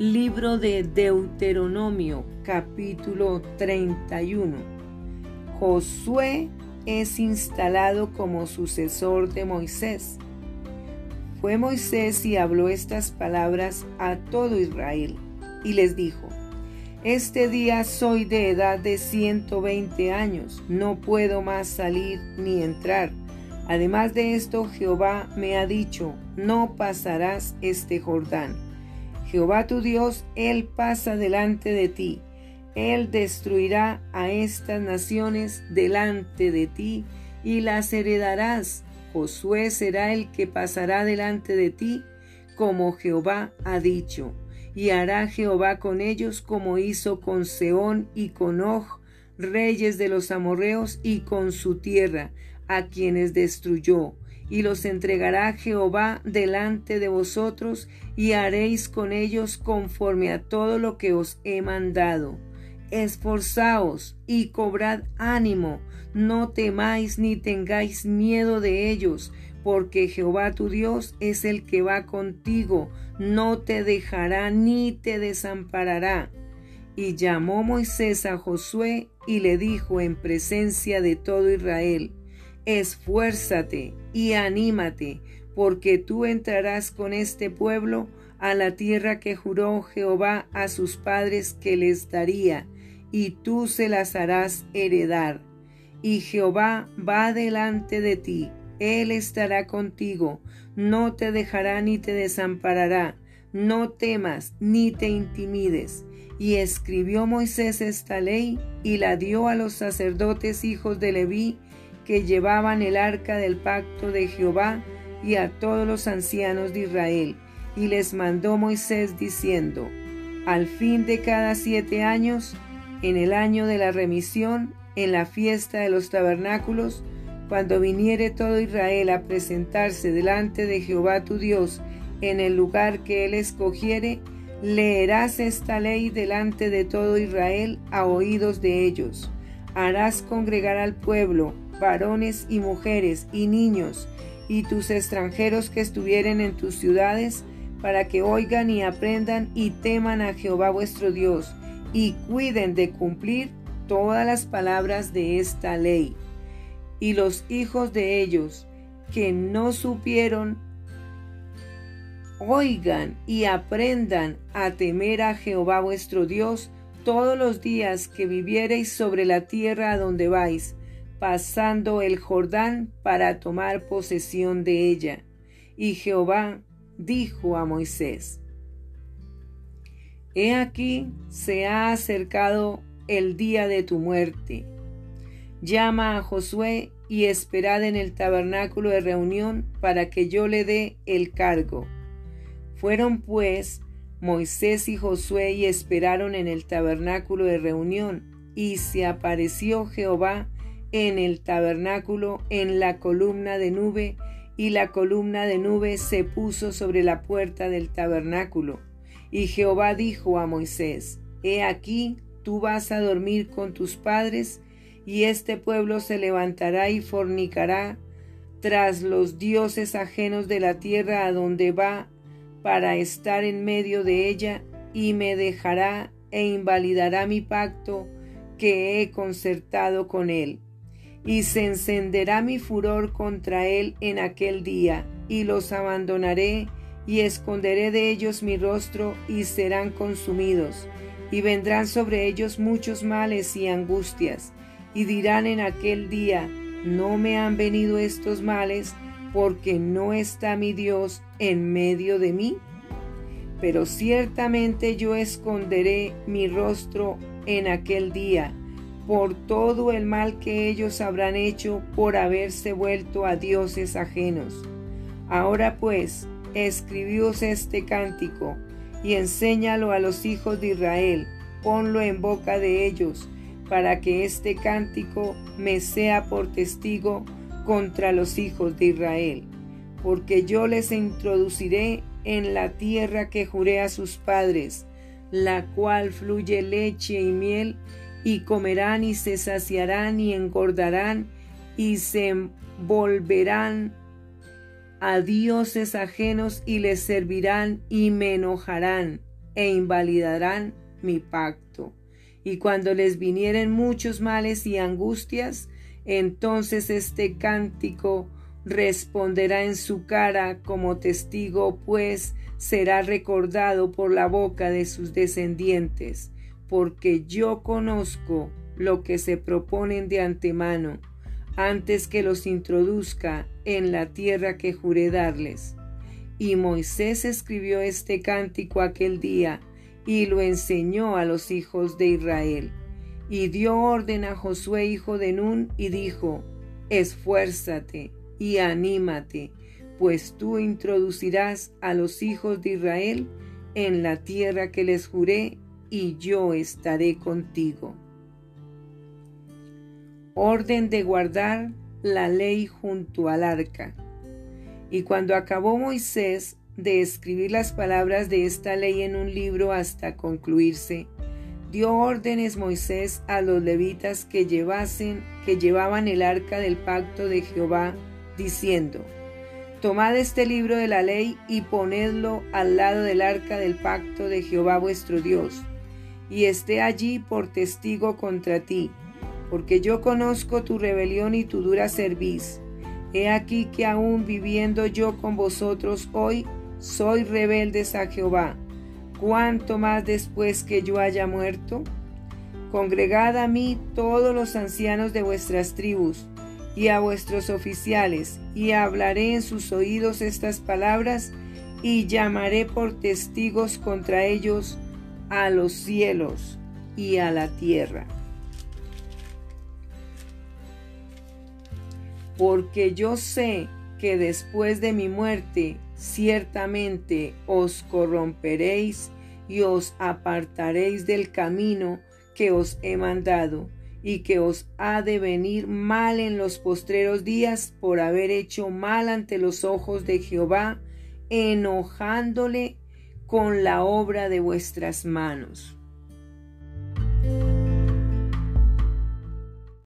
Libro de Deuteronomio capítulo 31. Josué es instalado como sucesor de Moisés. Fue Moisés y habló estas palabras a todo Israel y les dijo, Este día soy de edad de 120 años, no puedo más salir ni entrar. Además de esto, Jehová me ha dicho, no pasarás este Jordán Jehová tu Dios, Él pasa delante de ti. Él destruirá a estas naciones delante de ti y las heredarás. Josué será el que pasará delante de ti, como Jehová ha dicho. Y hará Jehová con ellos como hizo con Seón y con Og, reyes de los amorreos, y con su tierra, a quienes destruyó y los entregará Jehová delante de vosotros, y haréis con ellos conforme a todo lo que os he mandado. Esforzaos y cobrad ánimo, no temáis ni tengáis miedo de ellos, porque Jehová tu Dios es el que va contigo, no te dejará ni te desamparará. Y llamó Moisés a Josué y le dijo en presencia de todo Israel, esfuérzate y anímate, porque tú entrarás con este pueblo a la tierra que juró Jehová a sus padres que les daría, y tú se las harás heredar. Y Jehová va delante de ti, Él estará contigo, no te dejará ni te desamparará, no temas ni te intimides. Y escribió Moisés esta ley y la dio a los sacerdotes hijos de Leví, que llevaban el arca del pacto de Jehová y a todos los ancianos de Israel, y les mandó Moisés diciendo, Al fin de cada siete años, en el año de la remisión, en la fiesta de los tabernáculos, cuando viniere todo Israel a presentarse delante de Jehová tu Dios en el lugar que él escogiere, leerás esta ley delante de todo Israel a oídos de ellos. Harás congregar al pueblo varones y mujeres y niños, y tus extranjeros que estuvieren en tus ciudades, para que oigan y aprendan y teman a Jehová vuestro Dios, y cuiden de cumplir todas las palabras de esta ley. Y los hijos de ellos que no supieron, oigan y aprendan a temer a Jehová vuestro Dios todos los días que viviereis sobre la tierra a donde vais, pasando el Jordán para tomar posesión de ella. Y Jehová dijo a Moisés, He aquí se ha acercado el día de tu muerte. Llama a Josué y esperad en el tabernáculo de reunión para que yo le dé el cargo. Fueron pues Moisés y Josué y esperaron en el tabernáculo de reunión, y se apareció Jehová en el tabernáculo en la columna de nube, y la columna de nube se puso sobre la puerta del tabernáculo. Y Jehová dijo a Moisés, He aquí, tú vas a dormir con tus padres, y este pueblo se levantará y fornicará tras los dioses ajenos de la tierra a donde va para estar en medio de ella, y me dejará e invalidará mi pacto que he concertado con él y se encenderá mi furor contra él en aquel día, y los abandonaré, y esconderé de ellos mi rostro, y serán consumidos, y vendrán sobre ellos muchos males y angustias, y dirán en aquel día, no me han venido estos males, porque no está mi Dios en medio de mí. Pero ciertamente yo esconderé mi rostro en aquel día, por todo el mal que ellos habrán hecho por haberse vuelto a dioses ajenos. Ahora pues, escribíos este cántico y enséñalo a los hijos de Israel, ponlo en boca de ellos, para que este cántico me sea por testigo contra los hijos de Israel, porque yo les introduciré en la tierra que juré a sus padres, la cual fluye leche y miel, y comerán y se saciarán y engordarán y se volverán a dioses ajenos y les servirán y me enojarán. e invalidarán mi pacto. Y cuando les vinieren muchos males y angustias, entonces este cántico responderá en su cara como testigo, pues será recordado por la boca de sus descendientes, porque yo conozco lo que se proponen de antemano, antes que los introduzca en la tierra que juré darles. Y Moisés escribió este cántico aquel día, y lo enseñó a los hijos de Israel. Y dio orden a Josué hijo de Nun, y dijo, Esfuérzate y anímate, pues tú introducirás a los hijos de Israel en la tierra que les juré, y yo estaré contigo. Orden de guardar la ley junto al arca. Y cuando acabó Moisés de escribir las palabras de esta ley en un libro hasta concluirse, dio órdenes Moisés a los levitas que llevasen, que llevaban el arca del pacto de Jehová, diciendo, Tomad este libro de la ley y ponedlo al lado del arca del pacto de Jehová vuestro Dios, y esté allí por testigo contra ti, porque yo conozco tu rebelión y tu dura cerviz. He aquí que aún viviendo yo con vosotros hoy, soy rebeldes a Jehová. ¿Cuánto más después que yo haya muerto? Congregad a mí todos los ancianos de vuestras tribus, y a vuestros oficiales, y hablaré en sus oídos estas palabras, y llamaré por testigos contra ellos a los cielos y a la tierra. Porque yo sé que después de mi muerte ciertamente os corromperéis y os apartaréis del camino que os he mandado y que os ha de venir mal en los postreros días por haber hecho mal ante los ojos de Jehová, enojándole con la obra de vuestras manos.